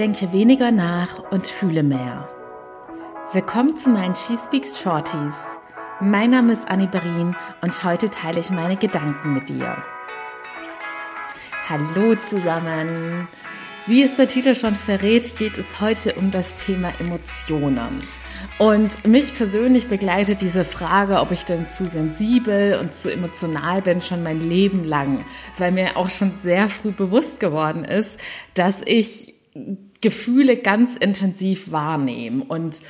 Denke weniger nach und fühle mehr. Willkommen zu meinen She Speaks Shorties. Mein Name ist Annie Berin und heute teile ich meine Gedanken mit dir. Hallo zusammen. Wie es der Titel schon verrät, geht es heute um das Thema Emotionen. Und mich persönlich begleitet diese Frage, ob ich denn zu sensibel und zu emotional bin, schon mein Leben lang, weil mir auch schon sehr früh bewusst geworden ist, dass ich Gefühle ganz intensiv wahrnehme und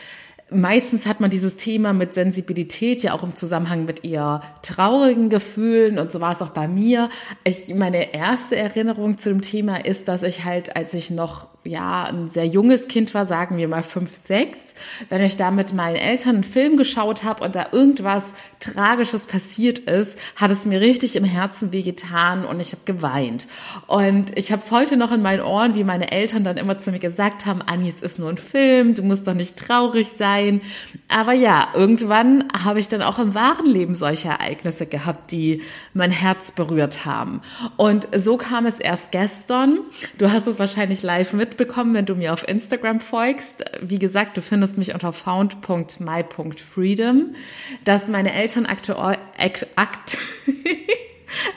meistens hat man dieses Thema mit Sensibilität ja auch im Zusammenhang mit eher traurigen Gefühlen und so war es auch bei mir. Ich, meine erste Erinnerung zu dem Thema ist, dass ich halt, als ich noch ja, ein sehr junges Kind war, sagen wir mal fünf, sechs, wenn ich da mit meinen Eltern einen Film geschaut habe und da irgendwas Tragisches passiert ist, hat es mir richtig im Herzen wehgetan und ich habe geweint. Und ich habe es heute noch in meinen Ohren, wie meine Eltern dann immer zu mir gesagt haben, Anni, es ist nur ein Film, du musst doch nicht traurig sein. Aber ja, irgendwann habe ich dann auch im wahren Leben solche Ereignisse gehabt, die mein Herz berührt haben. Und so kam es erst gestern. Du hast es wahrscheinlich live mit mitbekommen, wenn du mir auf Instagram folgst. Wie gesagt, du findest mich unter found.my.freedom, dass meine Eltern aktuell, akt,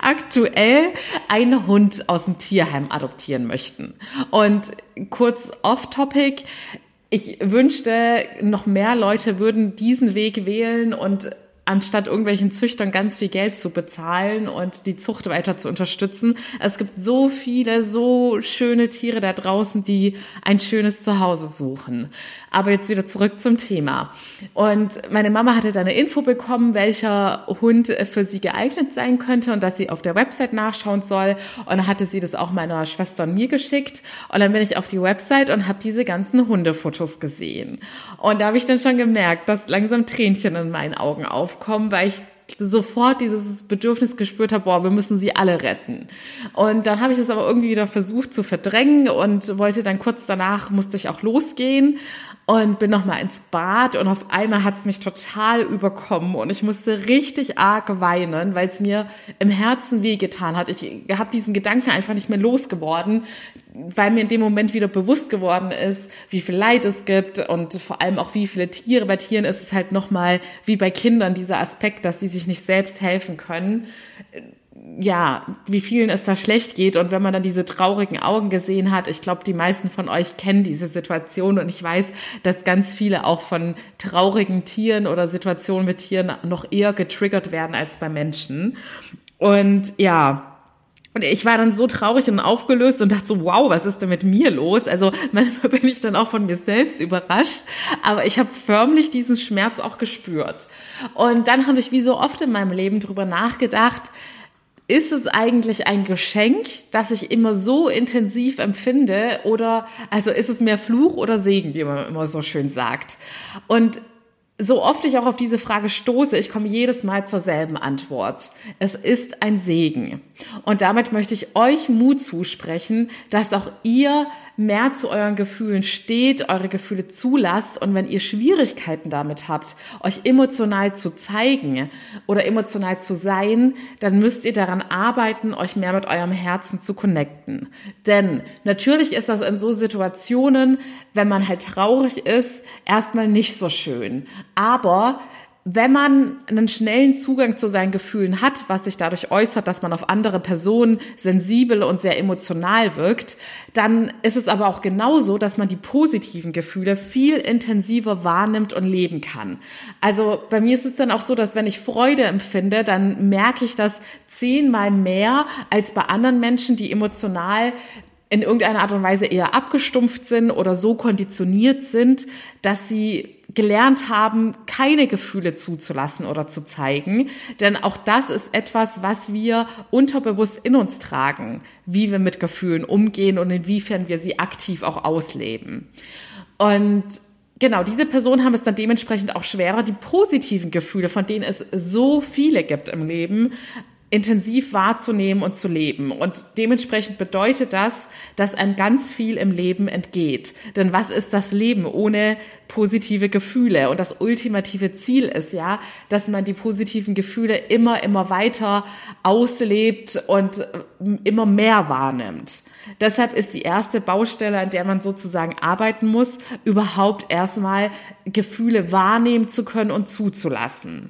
aktuell einen Hund aus dem Tierheim adoptieren möchten. Und kurz off-topic, ich wünschte, noch mehr Leute würden diesen Weg wählen und anstatt irgendwelchen Züchtern ganz viel Geld zu bezahlen und die Zucht weiter zu unterstützen. Es gibt so viele, so schöne Tiere da draußen, die ein schönes Zuhause suchen. Aber jetzt wieder zurück zum Thema. Und meine Mama hatte da eine Info bekommen, welcher Hund für sie geeignet sein könnte und dass sie auf der Website nachschauen soll. Und dann hatte sie das auch meiner Schwester und mir geschickt. Und dann bin ich auf die Website und habe diese ganzen Hundefotos gesehen. Und da habe ich dann schon gemerkt, dass langsam Tränchen in meinen Augen auf aufkommen, weil ich sofort dieses Bedürfnis gespürt habe, boah, wir müssen sie alle retten. Und dann habe ich das aber irgendwie wieder versucht zu verdrängen und wollte dann kurz danach, musste ich auch losgehen und bin noch mal ins Bad und auf einmal hat es mich total überkommen und ich musste richtig arg weinen, weil es mir im Herzen wehgetan hat. Ich habe diesen Gedanken einfach nicht mehr losgeworden, weil mir in dem Moment wieder bewusst geworden ist, wie viel Leid es gibt und vor allem auch wie viele Tiere. Bei Tieren ist es halt noch mal wie bei Kindern dieser Aspekt, dass sie sich nicht selbst helfen können ja, wie vielen es da schlecht geht. Und wenn man dann diese traurigen Augen gesehen hat, ich glaube, die meisten von euch kennen diese Situation. Und ich weiß, dass ganz viele auch von traurigen Tieren oder Situationen mit Tieren noch eher getriggert werden als bei Menschen. Und ja, und ich war dann so traurig und aufgelöst und dachte so, wow, was ist denn mit mir los? Also manchmal bin ich dann auch von mir selbst überrascht, aber ich habe förmlich diesen Schmerz auch gespürt. Und dann habe ich wie so oft in meinem Leben drüber nachgedacht, ist es eigentlich ein Geschenk, das ich immer so intensiv empfinde oder also ist es mehr Fluch oder Segen, wie man immer so schön sagt? Und so oft ich auch auf diese Frage stoße, ich komme jedes Mal zur selben Antwort. Es ist ein Segen. Und damit möchte ich euch Mut zusprechen, dass auch ihr mehr zu euren Gefühlen steht, eure Gefühle zulasst und wenn ihr Schwierigkeiten damit habt, euch emotional zu zeigen oder emotional zu sein, dann müsst ihr daran arbeiten, euch mehr mit eurem Herzen zu connecten. Denn natürlich ist das in so Situationen, wenn man halt traurig ist, erstmal nicht so schön. Aber wenn man einen schnellen Zugang zu seinen Gefühlen hat, was sich dadurch äußert, dass man auf andere Personen sensibel und sehr emotional wirkt, dann ist es aber auch genauso, dass man die positiven Gefühle viel intensiver wahrnimmt und leben kann. Also bei mir ist es dann auch so, dass wenn ich Freude empfinde, dann merke ich das zehnmal mehr als bei anderen Menschen, die emotional in irgendeiner Art und Weise eher abgestumpft sind oder so konditioniert sind, dass sie gelernt haben, keine Gefühle zuzulassen oder zu zeigen. Denn auch das ist etwas, was wir unterbewusst in uns tragen, wie wir mit Gefühlen umgehen und inwiefern wir sie aktiv auch ausleben. Und genau, diese Personen haben es dann dementsprechend auch schwerer, die positiven Gefühle, von denen es so viele gibt im Leben, intensiv wahrzunehmen und zu leben. Und dementsprechend bedeutet das, dass einem ganz viel im Leben entgeht. Denn was ist das Leben ohne positive Gefühle? Und das ultimative Ziel ist ja, dass man die positiven Gefühle immer, immer weiter auslebt und immer mehr wahrnimmt. Deshalb ist die erste Baustelle, an der man sozusagen arbeiten muss, überhaupt erstmal Gefühle wahrnehmen zu können und zuzulassen.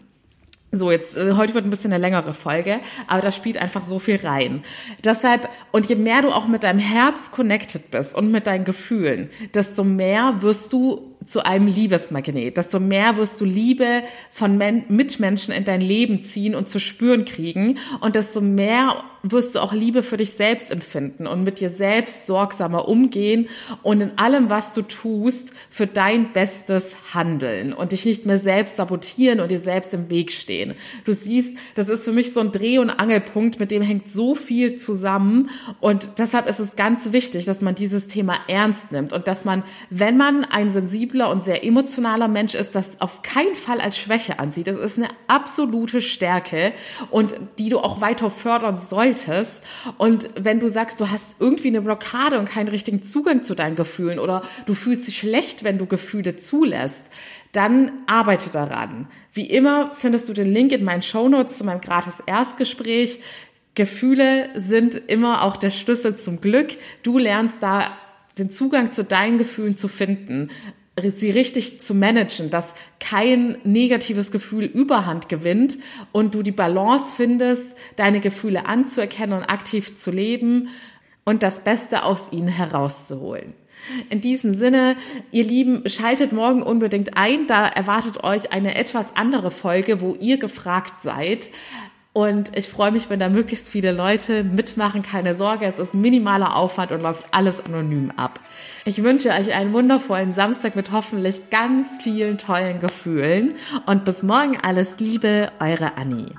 So, jetzt, äh, heute wird ein bisschen eine längere Folge, aber da spielt einfach so viel rein. Deshalb, und je mehr du auch mit deinem Herz connected bist und mit deinen Gefühlen, desto mehr wirst du zu einem Liebesmagnet, desto mehr wirst du Liebe von Men Mitmenschen in dein Leben ziehen und zu spüren kriegen und desto mehr wirst du auch Liebe für dich selbst empfinden und mit dir selbst sorgsamer umgehen und in allem, was du tust, für dein bestes handeln und dich nicht mehr selbst sabotieren und dir selbst im Weg stehen. Du siehst, das ist für mich so ein Dreh- und Angelpunkt, mit dem hängt so viel zusammen und deshalb ist es ganz wichtig, dass man dieses Thema ernst nimmt und dass man, wenn man ein sensibler und sehr emotionaler Mensch ist, das auf keinen Fall als Schwäche ansieht. Das ist eine absolute Stärke und die du auch weiter fördern solltest. Und wenn du sagst, du hast irgendwie eine Blockade und keinen richtigen Zugang zu deinen Gefühlen oder du fühlst dich schlecht, wenn du Gefühle zulässt, dann arbeite daran. Wie immer findest du den Link in meinen Shownotes zu meinem gratis Erstgespräch. Gefühle sind immer auch der Schlüssel zum Glück. Du lernst da den Zugang zu deinen Gefühlen zu finden sie richtig zu managen, dass kein negatives Gefühl Überhand gewinnt und du die Balance findest, deine Gefühle anzuerkennen und aktiv zu leben und das Beste aus ihnen herauszuholen. In diesem Sinne, ihr Lieben, schaltet morgen unbedingt ein. Da erwartet euch eine etwas andere Folge, wo ihr gefragt seid. Und ich freue mich, wenn da möglichst viele Leute mitmachen. Keine Sorge, es ist minimaler Aufwand und läuft alles anonym ab. Ich wünsche euch einen wundervollen Samstag mit hoffentlich ganz vielen tollen Gefühlen. Und bis morgen alles Liebe, eure Annie.